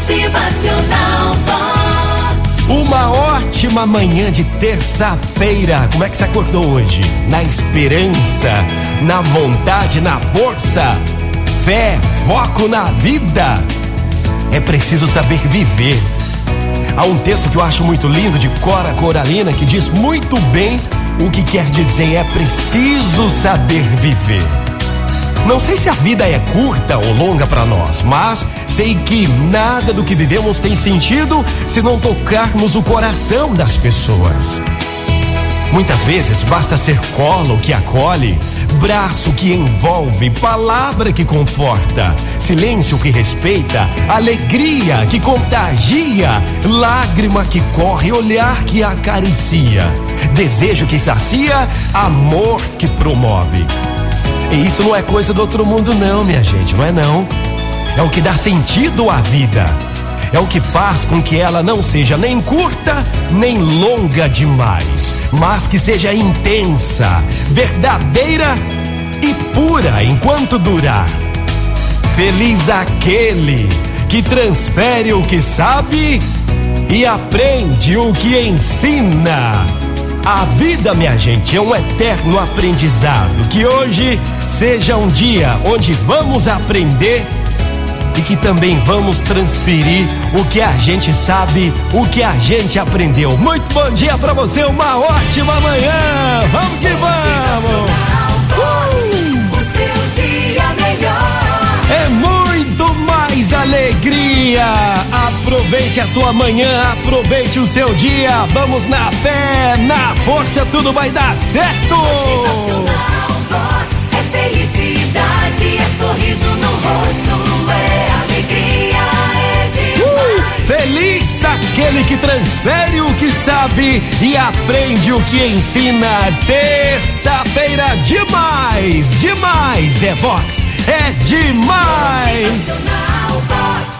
Motivacional Vox. Uma ótima manhã de terça-feira. Como é que você acordou hoje? Na esperança, na vontade, na força, fé, foco na vida. É preciso saber viver. Há um texto que eu acho muito lindo de Cora Coralina que diz muito bem o que quer dizer é preciso saber viver. Não sei se a vida é curta ou longa para nós, mas sei que nada do que vivemos tem sentido se não tocarmos o coração das pessoas. Muitas vezes basta ser colo que acolhe, braço que envolve, palavra que conforta, silêncio que respeita, alegria que contagia, lágrima que corre, olhar que acaricia, desejo que sacia, amor que promove. E isso não é coisa do outro mundo, não, minha gente, não é não. É o que dá sentido à vida. É o que faz com que ela não seja nem curta, nem longa demais, mas que seja intensa, verdadeira e pura enquanto durar. Feliz aquele que transfere o que sabe e aprende o que ensina. A vida, minha gente, é um eterno aprendizado. Que hoje seja um dia onde vamos aprender e que também vamos transferir o que a gente sabe, o que a gente aprendeu. Muito bom dia para você, uma ótima manhã. Aproveite a sua manhã, aproveite o seu dia. Vamos na fé, na força, tudo vai dar certo. Motivacional Vox é felicidade, é sorriso no rosto, é alegria, é demais. Feliz aquele que transfere o que sabe e aprende o que ensina. Terça-feira demais, demais é Vox, é demais. Motivacional Vox.